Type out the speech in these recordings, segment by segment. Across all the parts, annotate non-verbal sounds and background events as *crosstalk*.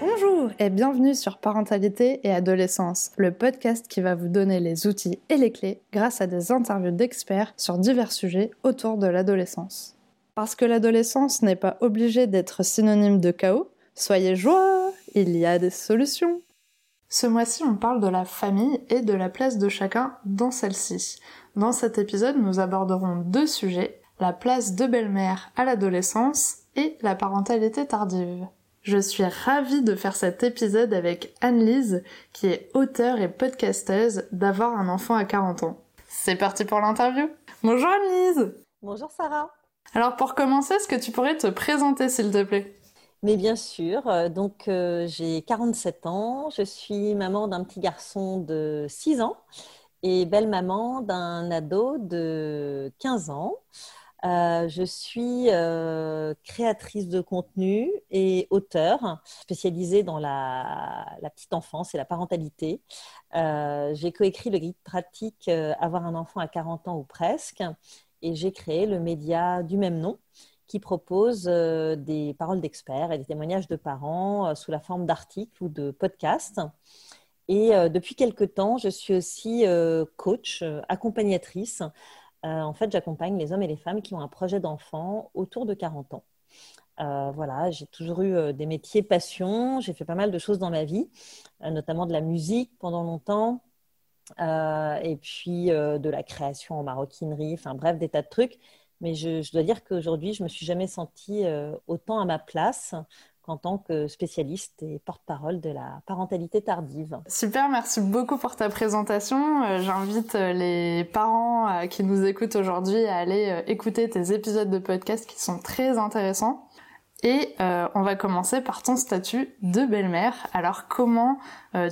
Bonjour et bienvenue sur Parentalité et Adolescence, le podcast qui va vous donner les outils et les clés grâce à des interviews d'experts sur divers sujets autour de l'adolescence. Parce que l'adolescence n'est pas obligée d'être synonyme de chaos, soyez joie, il y a des solutions. Ce mois-ci, on parle de la famille et de la place de chacun dans celle-ci. Dans cet épisode, nous aborderons deux sujets, la place de belle-mère à l'adolescence et la parentalité tardive. Je suis ravie de faire cet épisode avec Anne-Lise, qui est auteure et podcasteuse d'Avoir un enfant à 40 ans. C'est parti pour l'interview Bonjour Anne-Lise Bonjour Sarah Alors pour commencer, est-ce que tu pourrais te présenter s'il te plaît? Mais bien sûr, euh, donc euh, j'ai 47 ans, je suis maman d'un petit garçon de 6 ans et belle-maman d'un ado de 15 ans. Euh, je suis créatrice de contenu et auteur spécialisée dans la, petite enfance et la parentalité. j'ai coécrit le guide pratique Avoir un enfant à 40 ans ou presque et j'ai créé le média du même nom qui propose euh, des paroles d'experts et des témoignages de parents euh, sous la forme d'articles ou de podcasts. Et euh, depuis quelque temps, je suis aussi coach, accompagnatrice. En fait, j'accompagne les hommes et les femmes qui ont un projet d'enfant autour de 40 ans. voilà, j'ai toujours eu des métiers passion. J'ai fait pas mal de choses dans ma vie, notamment de la musique pendant longtemps, et puis de la création en maroquinerie, enfin bref, des tas de trucs. Mais je, dois dire qu'aujourd'hui, je me suis jamais sentie euh, autant à ma place qu'en tant que spécialiste et porte-parole de la parentalité tardive. Super, merci beaucoup pour ta présentation. Euh, j'invite euh, les parents qui nous écoutent aujourd'hui à aller écouter tes épisodes de podcast qui sont très intéressants. Et on va commencer par ton statut de belle-mère. Alors comment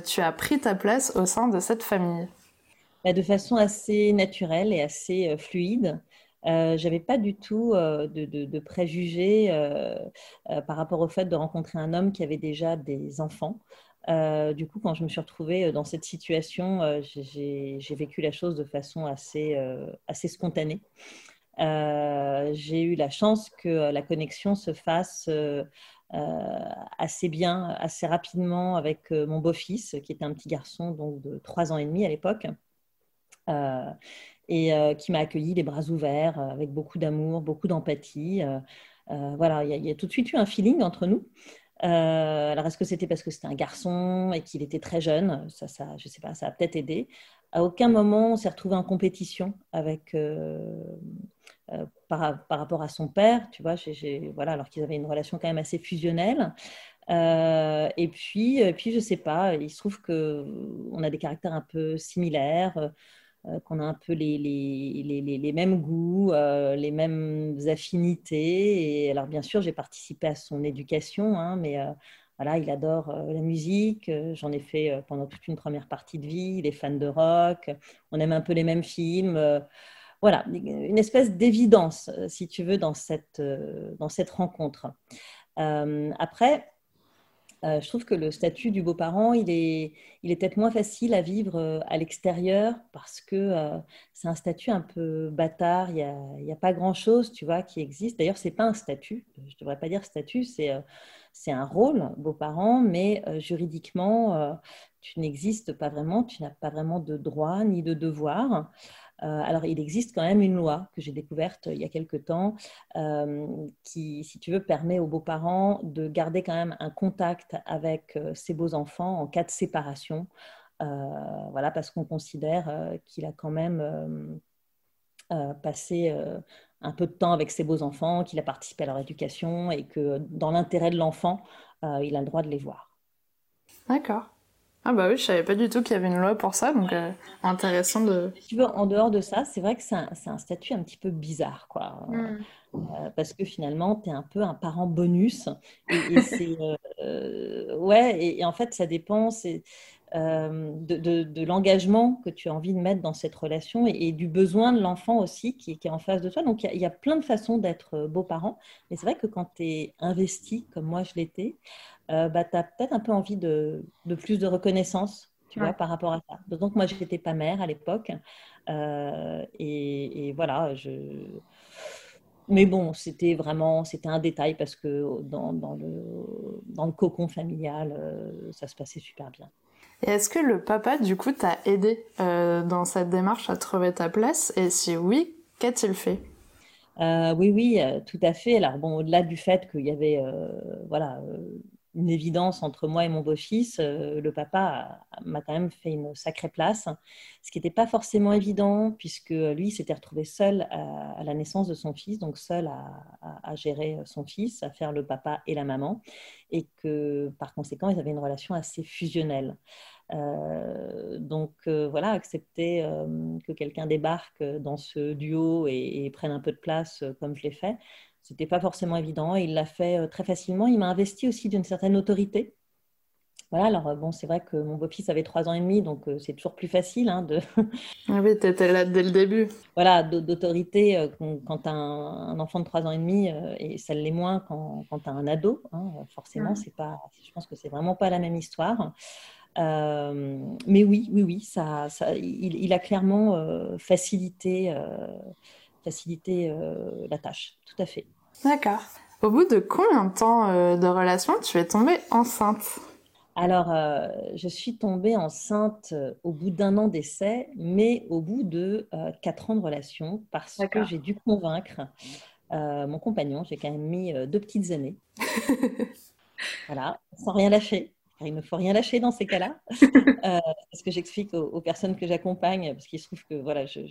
tu as pris ta place au sein de cette famille? Bah, De façon assez naturelle et assez fluide. Euh, j'avais pas du tout euh, de, préjugés euh, par rapport au fait de rencontrer un homme qui avait déjà des enfants. du coup, quand je me suis retrouvée dans cette situation, j'ai vécu la chose de façon assez, assez spontanée. j'ai eu la chance que la connexion se fasse assez bien, assez rapidement avec mon beau-fils, qui était un petit garçon donc de 3 ans et demi à l'époque et euh, qui m'a accueilli les bras ouverts, euh, avec beaucoup d'amour, beaucoup d'empathie. Euh, voilà, il y, a tout de suite eu un feeling entre nous. alors, est-ce que c'était parce que c'était un garçon et qu'il était très jeune? Ça, ça, Je sais pas, ça a peut-être aidé. À aucun moment, on s'est retrouvé en compétition avec, par, par, rapport à son père, tu vois, voilà, alors qu'ils avaient une relation quand même assez fusionnelle. et puis, puis, je sais pas, il se trouve qu'on a des caractères un peu similaires. Euh, qu'on a un peu les, les, les, les mêmes goûts, euh, les mêmes affinités. Et alors, bien sûr, j'ai participé à son éducation, hein, mais euh, voilà, il adore la musique. J'en ai fait pendant toute une première partie de vie. Il est fan de rock. On aime un peu les mêmes films. voilà, une espèce d'évidence, si tu veux, dans cette, dans cette rencontre. après, euh, je trouve que le statut du beau-parent, il est, il est peut-être moins facile à vivre euh, à l'extérieur parce que euh, c'est un statut un peu bâtard. Il n'y a, a, pas grand-chose, tu vois, qui existe. D'ailleurs, c'est pas un statut. Je ne devrais pas dire statut, c'est c'est un rôle, beau-parent, mais juridiquement, tu n'existes pas vraiment. Tu n'as pas vraiment de droit ni de devoir. Euh, alors, il existe quand même une loi que j'ai découverte il y a quelque temps euh, qui, si tu veux, permet aux beaux-parents de garder quand même un contact avec euh, ses beaux-enfants en cas de séparation. voilà, parce qu'on considère qu'il a quand même passé un peu de temps avec ses beaux-enfants, qu'il a participé à leur éducation et que dans l'intérêt de l'enfant, il a le droit de les voir. D'accord. Ah bah oui, je savais pas du tout qu'il y avait une loi pour ça, donc euh, intéressant de... tu veux, en dehors de ça, c'est vrai que c'est un, statut un petit peu bizarre, quoi. Hmm. Euh, parce que finalement, tu es un peu un parent bonus. Et, *laughs* c'est... Euh, ouais, et, en fait, ça dépend de, l'engagement que tu as envie de mettre dans cette relation et, du besoin de l'enfant aussi qui, est en face de toi. Donc, il y, y, a plein de façons d'être beau-parent. Mais c'est vrai que quand tu es investi, comme moi je l'étais, euh, bah, tu as peut-être un peu envie de, de, plus de reconnaissance, tu vois, par rapport à ça. Donc, moi, je n'étais pas mère à l'époque. Euh, et, voilà, je... mais bon, c'était vraiment, c'était un détail parce que dans, le, dans le cocon familial, euh, ça se passait super bien. Et est-ce que le papa, du coup, t'a aidé euh, dans cette démarche à trouver ta place? Et si oui, qu'a-t-il fait? Euh, Oui, oui, tout à fait. Alors bon, au-delà du fait qu'il y avait, voilà, une évidence entre moi et mon beau-fils, euh, le papa m'a quand même fait une sacrée place, ce qui n'était pas forcément évident puisque lui s'était retrouvé seul à, la naissance de son fils, donc seul à, gérer son fils, à faire le papa et la maman, et que par conséquent ils avaient une relation assez fusionnelle. Euh, donc euh, voilà, accepter que quelqu'un débarque dans ce duo et, prenne un peu de place comme je l'ai fait, c'était pas forcément évident. Il l'a fait euh, très facilement. Il m'a investi aussi d'une certaine autorité. Voilà, alors euh, bon, c'est vrai que mon beau-fils avait trois ans et demi, donc euh, c'est toujours plus facile hein, de. *laughs* ah oui, tu étais là dès le début. Voilà, d'autorité quand as un, enfant de trois ans et demi, et ça l'est moins quand, quand tu as un ado. Hein, forcément, c'est pas. Je pense que c'est vraiment pas la même histoire. mais oui, oui, oui, ça, ça il, a clairement facilité, facilité la tâche, tout à fait. D'accord. Au bout de combien de temps euh, de relation tu es tombée enceinte? Alors, euh, je suis tombée enceinte euh, au bout d'un an d'essai, mais au bout de quatre ans de relation, parce que j'ai dû convaincre mon compagnon. J'ai quand même mis deux petites années. *laughs* voilà, sans rien lâcher. il ne faut rien lâcher dans ces cas-là. *laughs* ce que j'explique aux, personnes que j'accompagne, parce qu'il se trouve que voilà, je,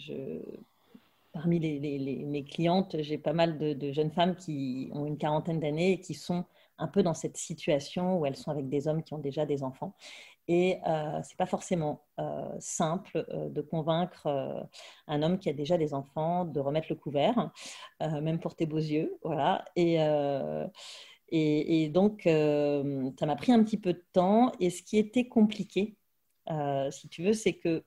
parmi mes clientes, j'ai pas mal de, jeunes femmes qui ont une quarantaine d'années et qui sont un peu dans cette situation où elles sont avec des hommes qui ont déjà des enfants. Et euh, ce n'est pas forcément euh, simple euh, de convaincre euh, un homme qui a déjà des enfants de remettre le couvert, même pour tes beaux yeux. Voilà. Et donc, ça m'a pris un petit peu de temps. Et ce qui était compliqué, si tu veux, c'est que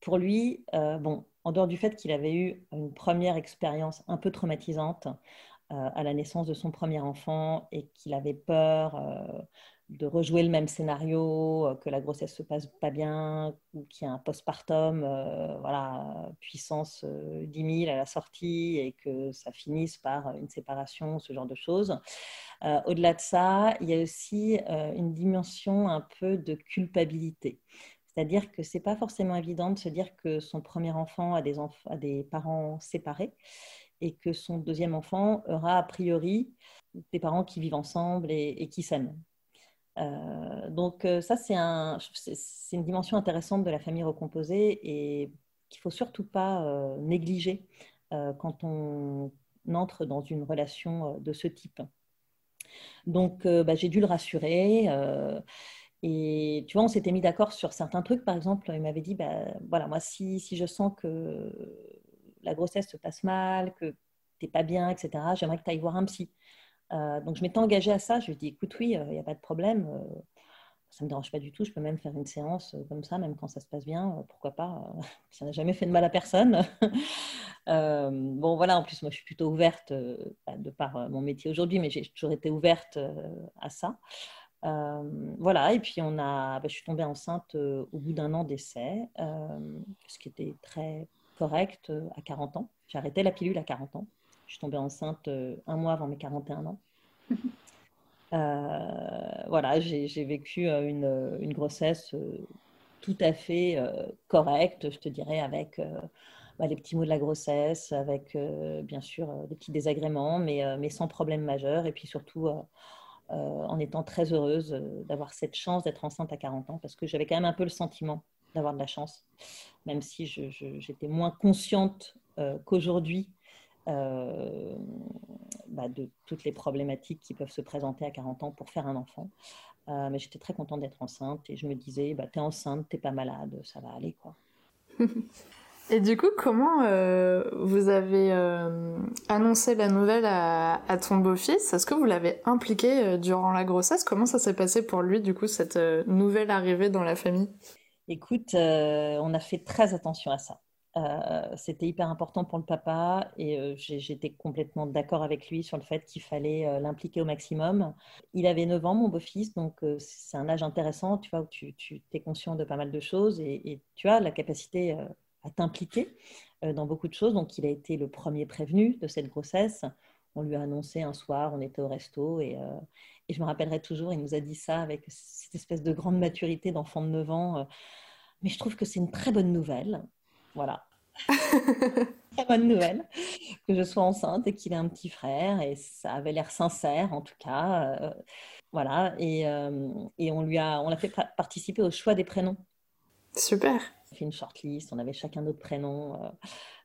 pour lui, bon, en dehors du fait qu'il avait eu une première expérience un peu traumatisante euh, à la naissance de son premier enfant et qu'il avait peur euh, de rejouer le même scénario, euh, que la grossesse se passe pas bien, ou qu'il y a un postpartum, voilà, puissance 10 000 à la sortie et que ça finisse par une séparation, ce genre de choses. Au-delà de ça, il y a aussi une dimension un peu de culpabilité. C'est-à-dire que ce n'est pas forcément évident de se dire que son premier enfant a des, parents séparés et que son deuxième enfant aura a priori des parents qui vivent ensemble et, qui s'aiment. Euh, donc euh, ça, c'est un, une dimension intéressante de la famille recomposée et qu'il faut surtout pas euh, négliger quand on entre dans une relation de ce type. Donc bah, j'ai dû le rassurer. Et tu vois, on s'était mis d'accord sur certains trucs. Par exemple, il m'avait dit, bah, voilà, moi, si, si, je sens que la grossesse se passe mal, que tu n'es pas bien, etc., j'aimerais que tu ailles voir un psy. Euh, donc, je m'étais engagée à ça. Je lui ai dit, écoute, oui, il euh, n'y a pas de problème. Euh, ça ne me dérange pas du tout. Je peux même faire une séance comme ça, même quand ça se passe bien. pourquoi pas *laughs* Ça n'a jamais fait de mal à personne. *laughs* bon, voilà, en plus, moi, je suis plutôt ouverte, bah, de par mon métier aujourd'hui, mais j'ai toujours été ouverte à ça. Euh, voilà, et puis on a, bah, je suis tombée enceinte euh, au bout d'un an d'essai, euh, ce qui était très correct à 40 ans. J'ai arrêté la pilule à 40 ans. Je suis tombée enceinte un mois avant mes 41 ans. *laughs* voilà, j'ai vécu une, une grossesse tout à fait correcte, je te dirais, avec bah, les petits mots de la grossesse, avec bien sûr des petits désagréments, mais, mais sans problème majeur. Et puis surtout, en étant très heureuse euh, d'avoir cette chance d'être enceinte à 40 ans, parce que j'avais quand même un peu le sentiment d'avoir de la chance, même si j'étais moins consciente euh, qu'aujourd'hui bah, de toutes les problématiques qui peuvent se présenter à 40 ans pour faire un enfant. mais j'étais très contente d'être enceinte et je me disais, bah, t'es enceinte, t'es pas malade, ça va aller quoi. *laughs* Et du coup, comment euh, vous avez euh, annoncé la nouvelle à, ton beau-fils? Est-ce que vous l'avez impliqué euh, durant la grossesse? Comment ça s'est passé pour lui, du coup, cette nouvelle arrivée dans la famille? Écoute, on a fait très attention à ça. C'était hyper important pour le papa et j'étais complètement d'accord avec lui sur le fait qu'il fallait l'impliquer au maximum. Il avait 9 ans, mon beau-fils, donc c'est un âge intéressant, tu vois, où tu, tu es conscient de pas mal de choses et, et tu as la capacité à t'impliquer. dans beaucoup de choses. Donc, il a été le premier prévenu de cette grossesse. On lui a annoncé un soir, on était au resto et, et je me rappellerai toujours, il nous a dit ça avec cette espèce de grande maturité d'enfant de 9 ans. mais je trouve que c'est une très bonne nouvelle. Voilà. *laughs* très bonne nouvelle que je sois enceinte et qu'il ait un petit frère et ça avait l'air sincère en tout cas euh, voilà et, euh, et, on lui a on l'a fait participer au choix des prénoms super fait une shortlist on avait chacun notre prénom euh.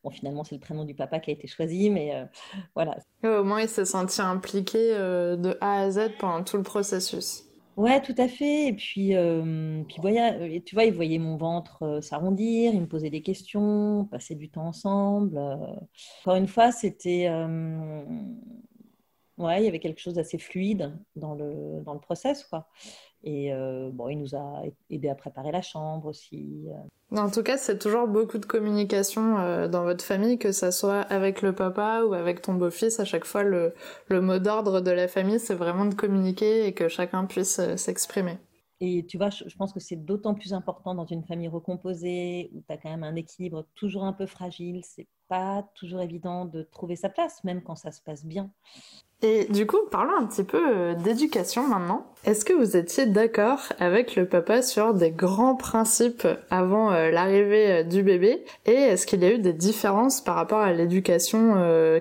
bon finalement c'est le prénom du papa qui a été choisi mais voilà au moins il s'est senti impliqué de A à Z pendant tout le processus Ouais, tout à fait. Et puis, euh, puis euh, tu vois, il voyait mon ventre euh, s'arrondir, il me posait des questions, passer du temps ensemble. Encore une fois, c'était. ouais, il y avait quelque chose d'assez fluide dans le, dans le process, quoi. Et euh, bon, il nous a aidé à préparer la chambre aussi. Euh. En tout cas, c'est toujours beaucoup de communication euh, dans votre famille, que ça soit avec le papa ou avec ton beau-fils. À chaque fois, le, le mot d'ordre de la famille, c'est vraiment de communiquer et que chacun puisse s'exprimer. Et tu vois, je, pense que c'est d'autant plus important dans une famille recomposée où tu as quand même un équilibre toujours un peu fragile. C'est pas toujours évident de trouver sa place, même quand ça se passe bien. Et du coup, parlons un petit peu euh, d'éducation maintenant. Est-ce que vous étiez d'accord avec le papa sur des grands principes avant euh, l'arrivée euh, du bébé? Et est-ce qu'il y a eu des différences par rapport à l'éducation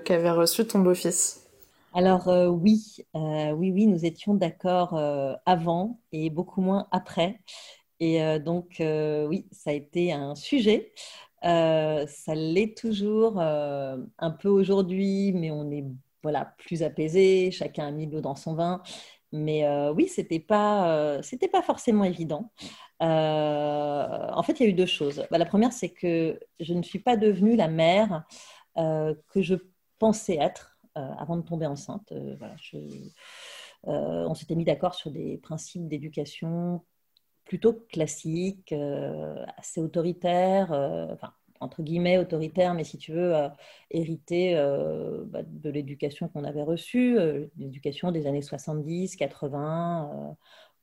qu'avait reçue ton beau-fils? Alors oui, oui, oui, nous étions d'accord avant et beaucoup moins après. Et donc oui, ça a été un sujet. ça l'est toujours un peu aujourd'hui, mais on est voilà, plus apaisé, chacun a mis l'eau dans son vin. Mais euh, oui, c'était pas, euh, c'était pas forcément évident. Euh, en fait, il y a eu deux choses. Bah, la première, c'est que je ne suis pas devenue la mère que je pensais être avant de tomber enceinte. On s'était mis d'accord sur des principes d'éducation plutôt classiques, assez autoritaires. Entre guillemets autoritaire, mais si tu veux, euh, hériter euh, bah, de l'éducation qu'on avait reçue, euh, l'éducation des années 70, 80,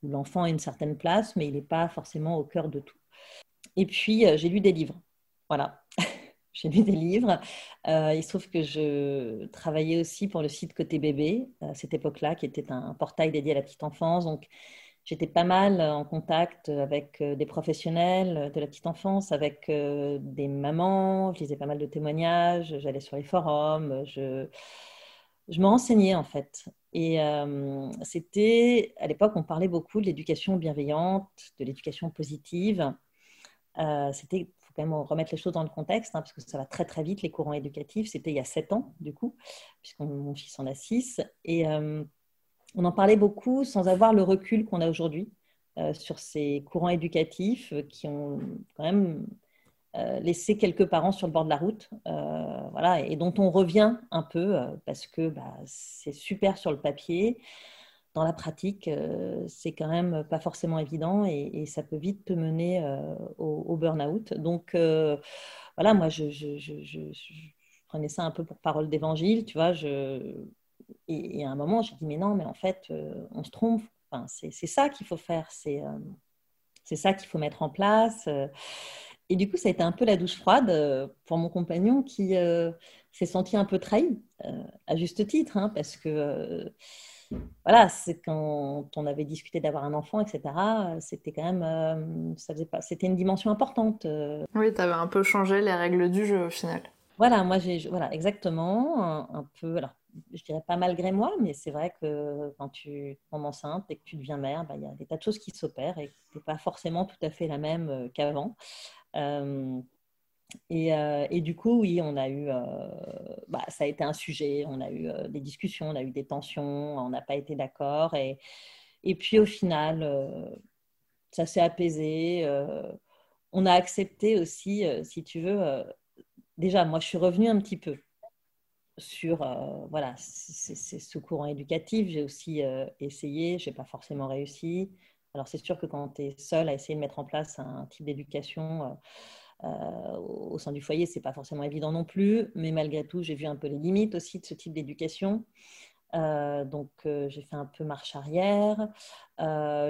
où l'enfant a une certaine place, mais il n'est pas forcément au cœur de tout. Et puis, j'ai lu des livres. Voilà. *laughs* j'ai lu des livres. il se trouve que je travaillais aussi pour le site Côté Bébé, à cette époque-là, qui était un portail dédié à la petite enfance. Donc, j'étais pas mal en contact avec euh, des professionnels de la petite enfance, avec euh, des mamans, je lisais pas mal de témoignages, j'allais sur les forums, je, je me renseignais en fait. Et euh, c'était, à l'époque, on parlait beaucoup de l'éducation bienveillante, de l'éducation positive. c'était, il faut quand même remettre les choses dans le contexte, hein, parce que ça va très très vite, les courants éducatifs. C'était il y a sept ans, du coup, puisque mon fils en a six. Et on en parlait beaucoup sans avoir le recul qu'on a aujourd'hui euh, sur ces courants éducatifs qui ont quand même euh, laissé quelques parents sur le bord de la route, euh, voilà, et dont on revient un peu parce que bah, c'est super sur le papier. Dans la pratique, c'est quand même pas forcément évident et, ça peut vite te mener au, burn-out. Donc, voilà, moi, je, prenais ça un peu pour parole d'évangile, tu vois. Et, à un moment, j'ai dit, mais non, mais en fait, euh, on se trompe. Enfin, c'est ça qu'il faut faire, c'est euh, ça qu'il faut mettre en place. Euh. Et du coup, ça a été un peu la douche froide pour mon compagnon qui s'est senti un peu trahi, à juste titre, hein, parce que voilà, c'est quand on avait discuté d'avoir un enfant, etc. C'était quand même, ça faisait pas, c'était une dimension importante. Oui, tu avais un peu changé les règles du jeu au final. Voilà, moi j'ai, voilà, exactement, un, peu. Alors, je dirais pas malgré moi, mais c'est vrai que quand tu tombes enceinte et que tu deviens mère, bah, il y a des tas de choses qui s'opèrent et tu n'es pas forcément tout à fait la même euh, qu'avant. Euh, et, euh, et, du coup, oui, on a eu, bah, ça a été un sujet, on a eu des discussions, on a eu des tensions, on n'a pas été d'accord. Et, et puis au final, ça s'est apaisé. on a accepté aussi, si tu veux, déjà, moi, je suis revenue un petit peu sur euh, voilà, c'est ce courant éducatif. J'ai aussi euh, essayé, je n'ai pas forcément réussi. Alors c'est sûr que quand tu es seul à essayer de mettre en place un type d'éducation euh, au sein du foyer, c'est pas forcément évident non plus. Mais malgré tout, j'ai vu un peu les limites aussi de ce type d'éducation. donc j'ai fait un peu marche arrière.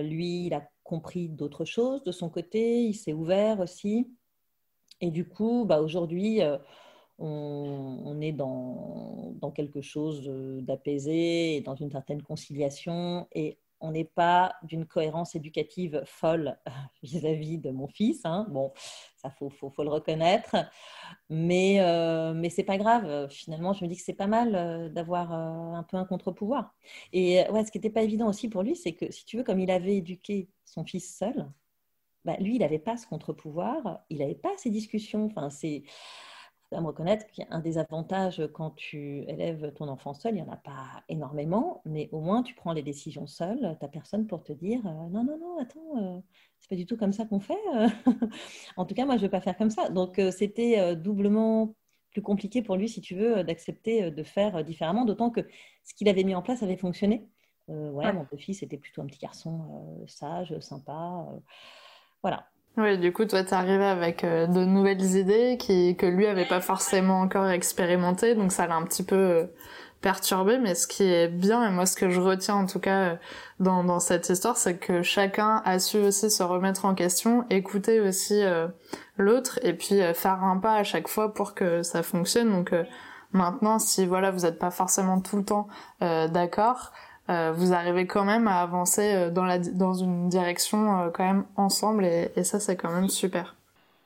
lui, il a compris d'autres choses de son côté, il s'est ouvert aussi. Et du coup, bah, aujourd'hui, on, est dans, quelque chose d'apaisé et dans une certaine conciliation. Et on n'est pas d'une cohérence éducative folle *laughs* vis-à-vis de mon fils. Hein. Bon, ça faut, faut, le reconnaître, mais euh, mais c'est pas grave. Finalement, je me dis que c'est pas mal euh, d'avoir euh, un peu un contre-pouvoir. Et ouais, ce qui n'était pas évident aussi pour lui, c'est que si tu veux, comme il avait éduqué son fils seul, bah, lui, il n'avait pas ce contre-pouvoir, il n'avait pas ces discussions. Enfin, c'est à me reconnaître qu'un des avantages quand tu élèves ton enfant seul, il n'y en a pas énormément, mais au moins tu prends les décisions seul, tu n'as personne pour te dire euh, non, non, non, attends, euh, c'est pas du tout comme ça qu'on fait. Euh. *laughs* en tout cas, moi, je ne vais pas faire comme ça. Donc, c'était doublement plus compliqué pour lui, si tu veux, d'accepter de faire différemment, d'autant que ce qu'il avait mis en place avait fonctionné. ouais, mon petit-fils était plutôt un petit garçon sage, sympa. voilà. Oui, du coup, toi, t'es arrivé avec euh, de nouvelles idées qui, que lui avait pas forcément encore expérimentées, donc ça l'a un petit peu euh, perturbé. Mais ce qui est bien, et moi, ce que je retiens en tout cas euh, dans, dans cette histoire, c'est que chacun a su aussi se remettre en question, écouter aussi l'autre, et puis faire un pas à chaque fois pour que ça fonctionne. Donc maintenant, si voilà, vous n'êtes pas forcément tout le temps d'accord, euh, vous arrivez quand même à avancer euh, dans, la, dans une direction euh, quand même ensemble et, ça c'est quand même super.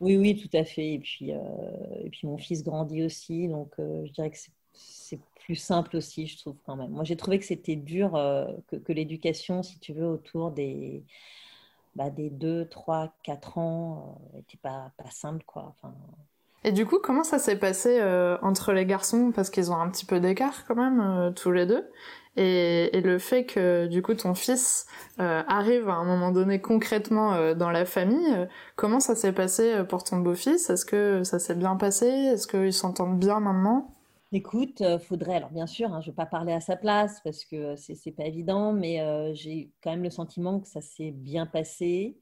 Oui, oui, tout à fait. Et puis, et puis mon fils grandit aussi, donc je dirais que c'est plus simple aussi, je trouve quand même. Moi, j'ai trouvé que c'était dur, que, l'éducation, si tu veux, autour des, bah, des 2, 3, 4 ans, n'était pas, pas simple, quoi. Et du coup, comment ça s'est passé entre les garçons? Parce qu'ils ont un petit peu d'écart quand même, tous les deux. Et, le fait que du coup ton fils euh, arrive à un moment donné concrètement euh, dans la famille, euh, comment ça s'est passé pour ton beau-fils? Est-ce que ça s'est bien passé? Est-ce qu'ils s'entendent bien maintenant? Écoute, faudrait, alors bien sûr, hein, je ne vais pas parler à sa place parce que c'est, c'est pas évident, mais j'ai quand même le sentiment que ça s'est bien passé.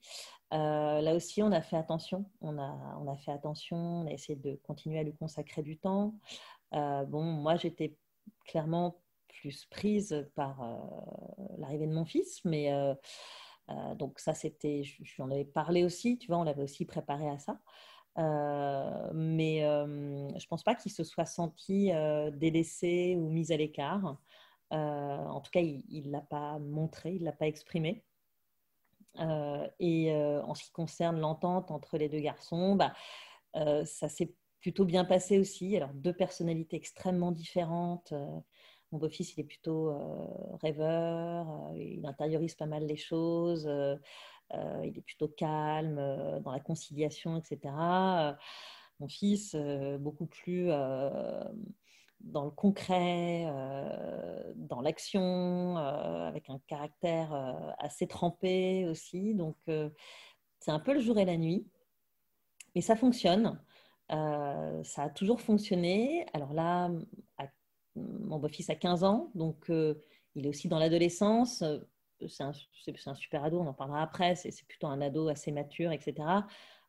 Là aussi, on a fait attention. On a, on a fait attention, on a essayé de continuer à lui consacrer du temps. bon, moi, j'étais clairement plus prise par euh, l'arrivée de mon fils, mais euh, euh, donc ça c'était, je, lui en avais parlé aussi, tu vois, on l'avait aussi préparé à ça. mais je pense pas qu'il se soit senti délaissé ou mis à l'écart. en tout cas, il ne l'a pas montré, il ne l'a pas exprimé. Et en ce qui concerne l'entente entre les deux garçons, bah, ça s'est plutôt bien passé aussi. Alors, deux personnalités extrêmement différentes. Mon beau-fils, il est plutôt euh, rêveur, euh, il intériorise pas mal les choses, euh, il est plutôt calme dans la conciliation, etc. mon fils, beaucoup plus dans le concret, dans l'action, avec un caractère assez trempé aussi. Donc, c'est un peu le jour et la nuit. Mais ça fonctionne. ça a toujours fonctionné. Alors là, mon beau-fils a 15 ans, donc euh, il est aussi dans l'adolescence. Euh, c'est un, super ado, on en parlera après. C'est plutôt un ado assez mature, etc.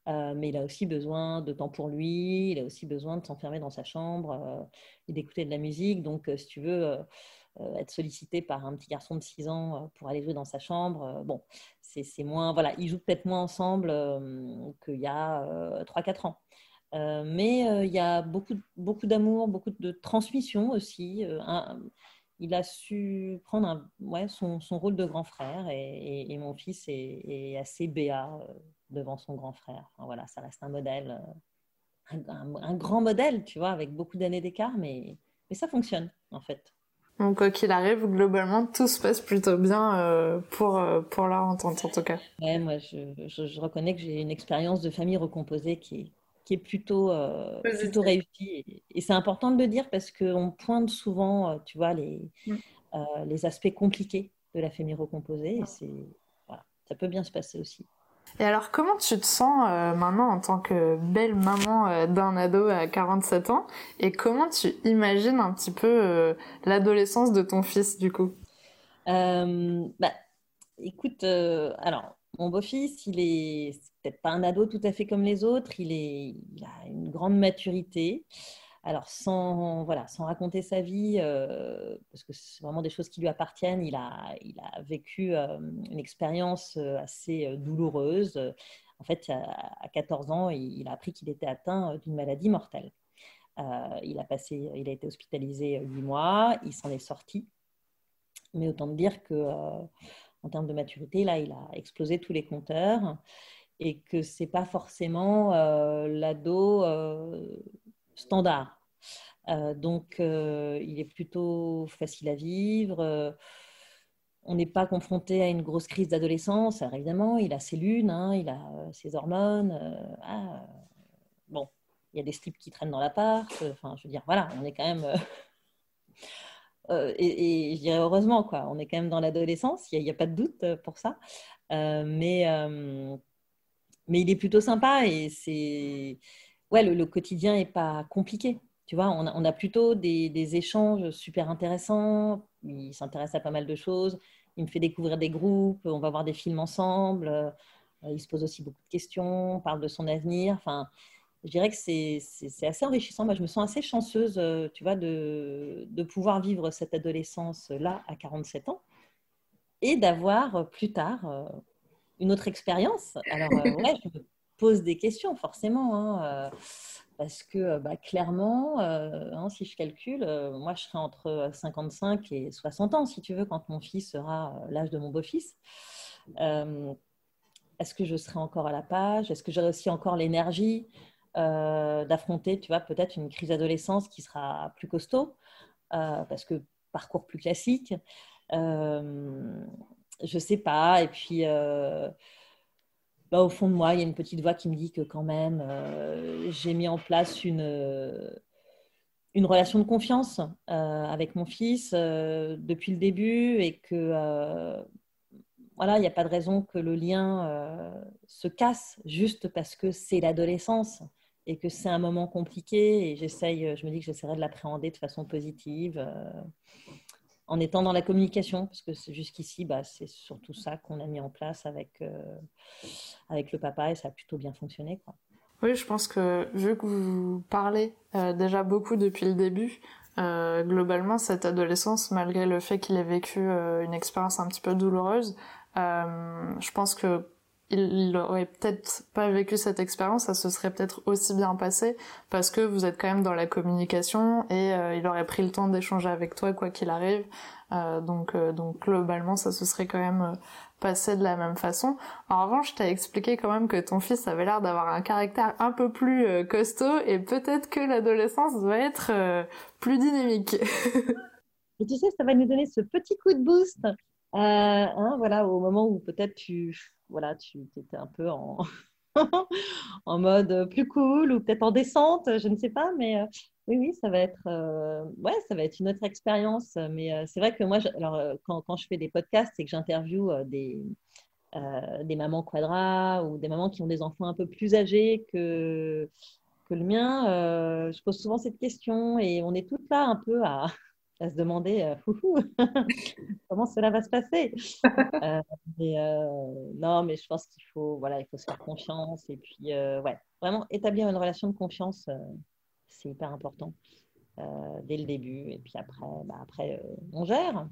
Euh, mais il a aussi besoin de temps pour lui, il a aussi besoin de s'enfermer dans sa chambre et d'écouter de la musique. Donc, si tu veux être sollicité par un petit garçon de 6 ans pour aller jouer dans sa chambre, bon, c'est moins. Voilà, ils jouent peut-être moins ensemble qu'il y a 3-4 ans. Euh, mais euh, il y a beaucoup, beaucoup d'amour, beaucoup de transmission aussi. Euh, il a su prendre son, rôle de grand frère et, mon fils est, assez béat devant son grand frère. voilà, ça reste un modèle, un, grand modèle, tu vois, avec beaucoup d'années d'écart, mais, mais ça fonctionne en fait. Donc, quoi qu'il arrive, globalement, tout se passe plutôt bien pour, pour leur entente, en tout cas. Ouais, moi, je, je, je reconnais que j'ai une expérience de famille recomposée qui, qui est plutôt, euh, plutôt réussi. Et, c'est important de le dire parce qu'on pointe souvent, euh, tu vois, les, mm. euh, les aspects compliqués de la famille recomposée. Et c'est, voilà, ça peut bien se passer aussi. Et alors, comment tu te sens maintenant en tant que belle maman d'un ado à 47 ans? Et comment tu imagines un petit peu l'adolescence de ton fils, du coup? Bah, Écoute, alors, mon beau-fils, il est peut-être pas un ado tout à fait comme les autres, il, est, il a une grande maturité. Alors, sans, voilà, sans raconter sa vie, euh, parce que c'est vraiment des choses qui lui appartiennent, il a, il a vécu euh, une expérience euh, assez douloureuse. En fait, à, 14 ans, il, a appris qu'il était atteint d'une maladie mortelle. il, a passé, il a été hospitalisé huit mois, il s'en est sorti. Mais autant dire que en termes de maturité, là, il a explosé tous les compteurs et que c'est pas forcément l'ado standard. donc, il est plutôt facile à vivre on n'est pas confronté à une grosse crise d'adolescence. Alors évidemment, il a ses lunes, hein, il a euh, ses hormones. Euh, ah, bon, il y a des slips qui traînent dans l'appart. Enfin, je veux dire, voilà, on est quand même. Euh, *laughs* et, je dirais heureusement, quoi. On est quand même dans l'adolescence, il n'y a, pas de doute pour ça. mais, mais il est plutôt sympa et c'est. Ouais, le, quotidien n'est pas compliqué. Tu vois, on a, plutôt des, échanges super intéressants. Il s'intéresse à pas mal de choses. Il me fait découvrir des groupes. On va voir des films ensemble. Euh, il se pose aussi beaucoup de questions. parle de son avenir. Enfin, je dirais que c'est assez enrichissant. Moi, je me sens assez chanceuse, euh, tu vois, de, pouvoir vivre cette adolescence-là à 47 ans et d'avoir euh, plus tard une autre expérience. Alors, ouais, je pose des questions, forcément. Hein, parce que euh, bah, clairement, euh, hein, si je calcule, euh, moi je serai entre 55 et 60 ans, si tu veux, quand mon fils sera l'âge de mon beau-fils. Est-ce que je serai encore à la page? Est-ce que j'aurai aussi encore l'énergie d'affronter, tu vois, peut-être une crise d'adolescence qui sera plus costaud, parce que parcours plus classique? Je sais pas. Et puis bah, au fond de moi, il y a une petite voix qui me dit que quand même, euh, j'ai mis en place une, euh, une relation de confiance euh, avec mon fils depuis le début et que voilà, il n'y a pas de raison que le lien se casse juste parce que c'est l'adolescence et que c'est un moment compliqué et j'essaye, je me dis que j'essaierai de l'appréhender de façon positive en étant dans la communication, parce que jusqu'ici, bah, c'est surtout ça qu'on a mis en place avec, euh, avec le papa et ça a plutôt bien fonctionné. Oui, je pense que vu que vous parlez euh, déjà beaucoup depuis le début, euh, globalement, cette adolescence, malgré le fait qu'il ait vécu une expérience un petit peu douloureuse, je pense que il aurait peut-être pas vécu cette expérience, ça se serait peut-être aussi bien passé parce que vous êtes quand même dans la communication et euh, il aurait pris le temps d'échanger avec toi quoi qu'il arrive. Euh, donc, euh, donc globalement, ça se serait quand même passé de la même façon. En revanche, t'as expliqué quand même que ton fils avait l'air d'avoir un caractère un peu plus costaud et peut-être que l'adolescence doit être plus dynamique. *laughs* et tu sais, ça va nous donner ce petit coup de boost. Hein, voilà, au moment où peut-être tu voilà, tu étais un peu en, *laughs* en mode plus cool ou peut-être en descente, je ne sais pas, mais euh, oui, oui, ça va être, euh, ouais, ça va être une autre expérience. Mais euh, c'est vrai que moi, alors, quand, quand, je fais des podcasts et que j'interviewe des, des mamans quadras ou des mamans qui ont des enfants un peu plus âgés que, que le mien, je pose souvent cette question et on est toutes là un peu à à se demander euh, *laughs* comment cela va se passer? *laughs* Euh, euh, non, mais je pense qu'il faut, voilà, il faut se faire confiance et puis, ouais, vraiment établir une relation de confiance, c'est hyper important dès le début. Et puis après, bah, après on gère.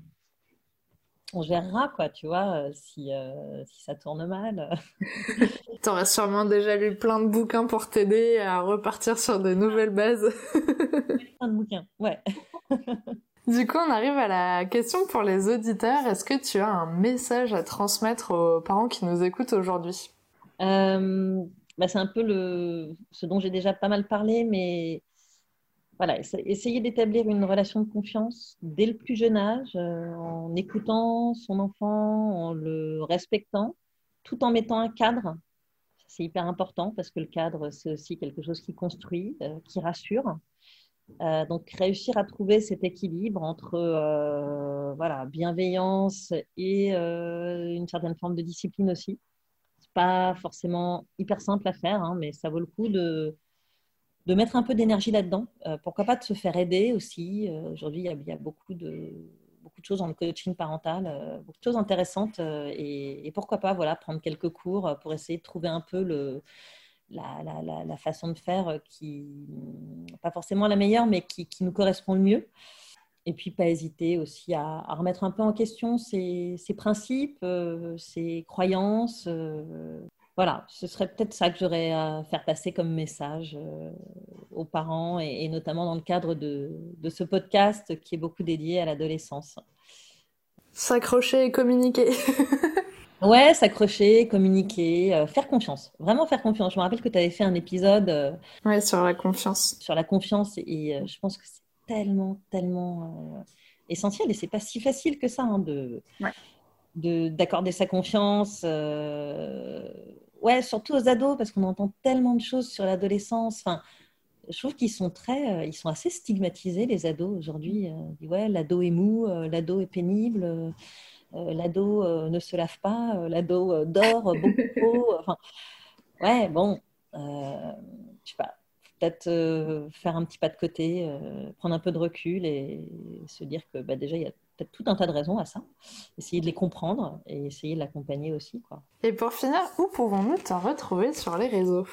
On gérera, quoi, tu vois, si, si ça tourne mal. *laughs* tu aurais sûrement déjà lu plein de bouquins pour t'aider à repartir sur de nouvelles bases. plein de bouquins, ouais. Du coup, on arrive à la question pour les auditeurs. Est-ce que tu as un message à transmettre aux parents qui nous écoutent aujourd'hui? Euh, bah, C'est un peu le, ce dont j'ai déjà pas mal parlé, mais voilà, essayer d'établir une relation de confiance dès le plus jeune âge, euh, en écoutant son enfant, en le respectant, tout en mettant un cadre. C'est hyper important parce que le cadre, c'est aussi quelque chose qui construit, euh, qui rassure. Euh, donc réussir à trouver cet équilibre entre euh, voilà, bienveillance et euh, une certaine forme de discipline aussi. C'est pas forcément hyper simple à faire, hein, mais ça vaut le coup de, de mettre un peu d'énergie là-dedans. pourquoi pas de se faire aider aussi. Aujourd'hui, il y, a beaucoup de, beaucoup de choses dans le coaching parental, beaucoup de choses intéressantes. Et, et, pourquoi pas voilà, prendre quelques cours pour essayer de trouver un peu le, la, façon de faire euh, qui, pas forcément la meilleure, mais qui, nous correspond le mieux. Et puis, pas hésiter aussi à, remettre un peu en question ses, principes, ses croyances. Euh, voilà, ce serait peut-être ça que j'aurais à faire passer comme message aux parents et, notamment dans le cadre de, de, ce podcast qui est beaucoup dédié à l'adolescence. S'accrocher et communiquer. *laughs* Ouais, s'accrocher, communiquer, euh, faire confiance. Vraiment faire confiance. Je me rappelle que tu avais fait un épisode euh, ouais, sur la confiance. Sur la confiance et euh, je pense que c'est tellement, tellement essentiel et c'est pas si facile que ça hein, de d'accorder sa confiance. ouais, surtout aux ados parce qu'on entend tellement de choses sur l'adolescence. Enfin, je trouve qu'ils sont très, ils sont assez stigmatisés les ados aujourd'hui. ouais, l'ado est mou, l'ado est pénible. Euh, l'ado euh, ne se lave pas, euh, l'ado dort beaucoup *laughs* Enfin, ouais, bon, je sais pas, peut-être faire un petit pas de côté, prendre un peu de recul et, se dire que bah, déjà, il y a peut-être tout un tas de raisons à ça. Essayer de les comprendre et essayer de l'accompagner aussi. Quoi. Et pour finir, où pouvons-nous te retrouver sur les réseaux?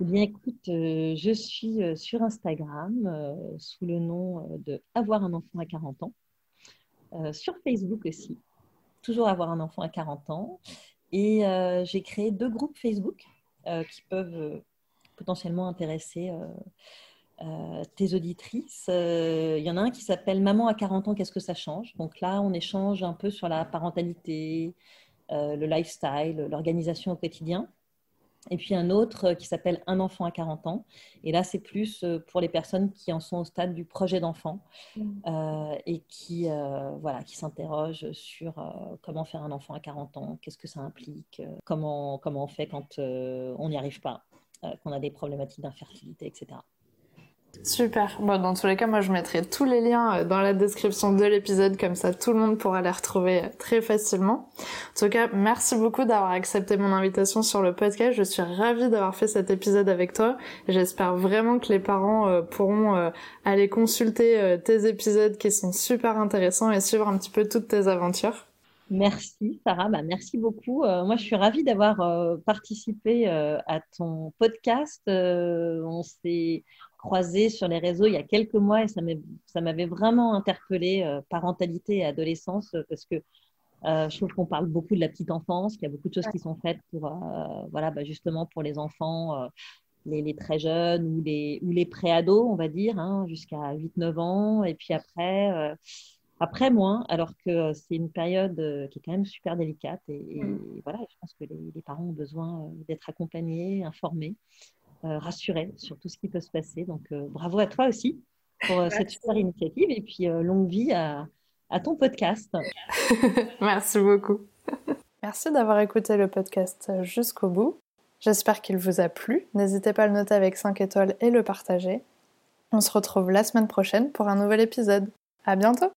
Eh bien, écoute, je suis sur Instagram sous le nom de Avoir un enfant à 40 ans. sur Facebook aussi, toujours avoir un enfant à 40 ans. Et euh, j'ai créé deux groupes Facebook euh, qui peuvent euh, potentiellement intéresser tes auditrices. Il y en a un qui s'appelle Maman à 40 ans, qu'est-ce que ça change? Donc là, on échange un peu sur la parentalité, le lifestyle, l'organisation au quotidien. Et puis un autre euh, qui s'appelle Un enfant à 40 ans. Et là, c'est plus euh, pour les personnes qui en sont au stade du projet d'enfant mmh. euh, et qui, voilà, qui s'interrogent sur comment faire un enfant à 40 ans, qu'est-ce que ça implique, comment, comment on fait quand on n'y arrive pas, qu'on a des problématiques d'infertilité, etc. Super. Bon, dans tous les cas, moi, je mettrai tous les liens euh, dans la description de l'épisode, comme ça, tout le monde pourra les retrouver euh, très facilement. En tout cas, merci beaucoup d'avoir accepté mon invitation sur le podcast. Je suis ravie d'avoir fait cet épisode avec toi. J'espère vraiment que les parents euh, pourront aller consulter tes épisodes qui sont super intéressants et suivre un petit peu toutes tes aventures. Merci Sarah, bah, merci beaucoup. moi, je suis ravie d'avoir participé à ton podcast. on s'est croisé sur les réseaux il y a quelques mois et ça m'avait vraiment interpellé euh, parentalité et adolescence euh, parce que euh, je trouve qu'on parle beaucoup de la petite enfance, qu'il y a beaucoup de choses qui sont faites pour, voilà, bah, justement pour les enfants, les, très jeunes ou les, ou les pré-ados, on va dire, hein, jusqu'à 8-9 ans. Et puis après, après moins, alors que c'est une période qui est quand même super délicate. Et, mm. voilà, je pense que les, les parents ont besoin d'être accompagnés, informés. Euh, rassurer sur tout ce qui peut se passer. Donc, euh, bravo à toi aussi pour euh, cette super initiative et puis longue vie à, à ton podcast. *laughs* Merci beaucoup. *laughs* Merci d'avoir écouté le podcast jusqu'au bout. J'espère qu'il vous a plu. N'hésitez pas à le noter avec 5 étoiles et le partager. On se retrouve la semaine prochaine pour un nouvel épisode. À bientôt!